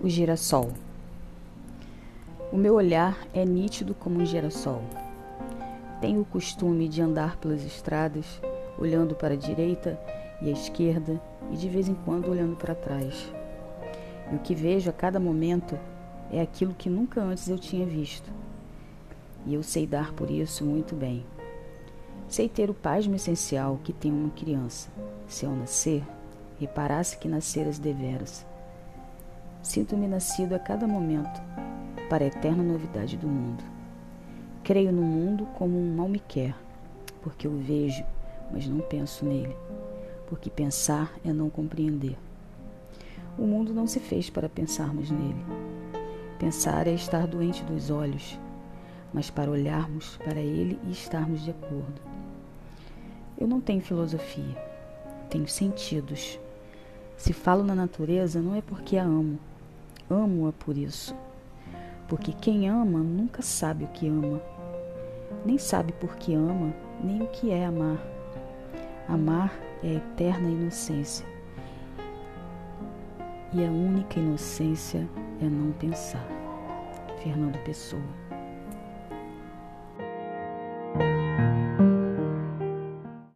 O girassol. O meu olhar é nítido como um girassol. Tenho o costume de andar pelas estradas, olhando para a direita e a esquerda e de vez em quando olhando para trás. E o que vejo a cada momento é aquilo que nunca antes eu tinha visto. E eu sei dar por isso muito bem. Sei ter o pasmo essencial que tem uma criança, se ao nascer, reparasse que nasceras deveras Sinto-me nascido a cada momento para a eterna novidade do mundo. Creio no mundo como um mal me quer, porque o vejo, mas não penso nele, porque pensar é não compreender. O mundo não se fez para pensarmos nele. Pensar é estar doente dos olhos, mas para olharmos para ele e estarmos de acordo. Eu não tenho filosofia, tenho sentidos. Se falo na natureza, não é porque a amo, Amo-a por isso. Porque quem ama nunca sabe o que ama. Nem sabe por que ama, nem o que é amar. Amar é a eterna inocência. E a única inocência é não pensar. Fernando Pessoa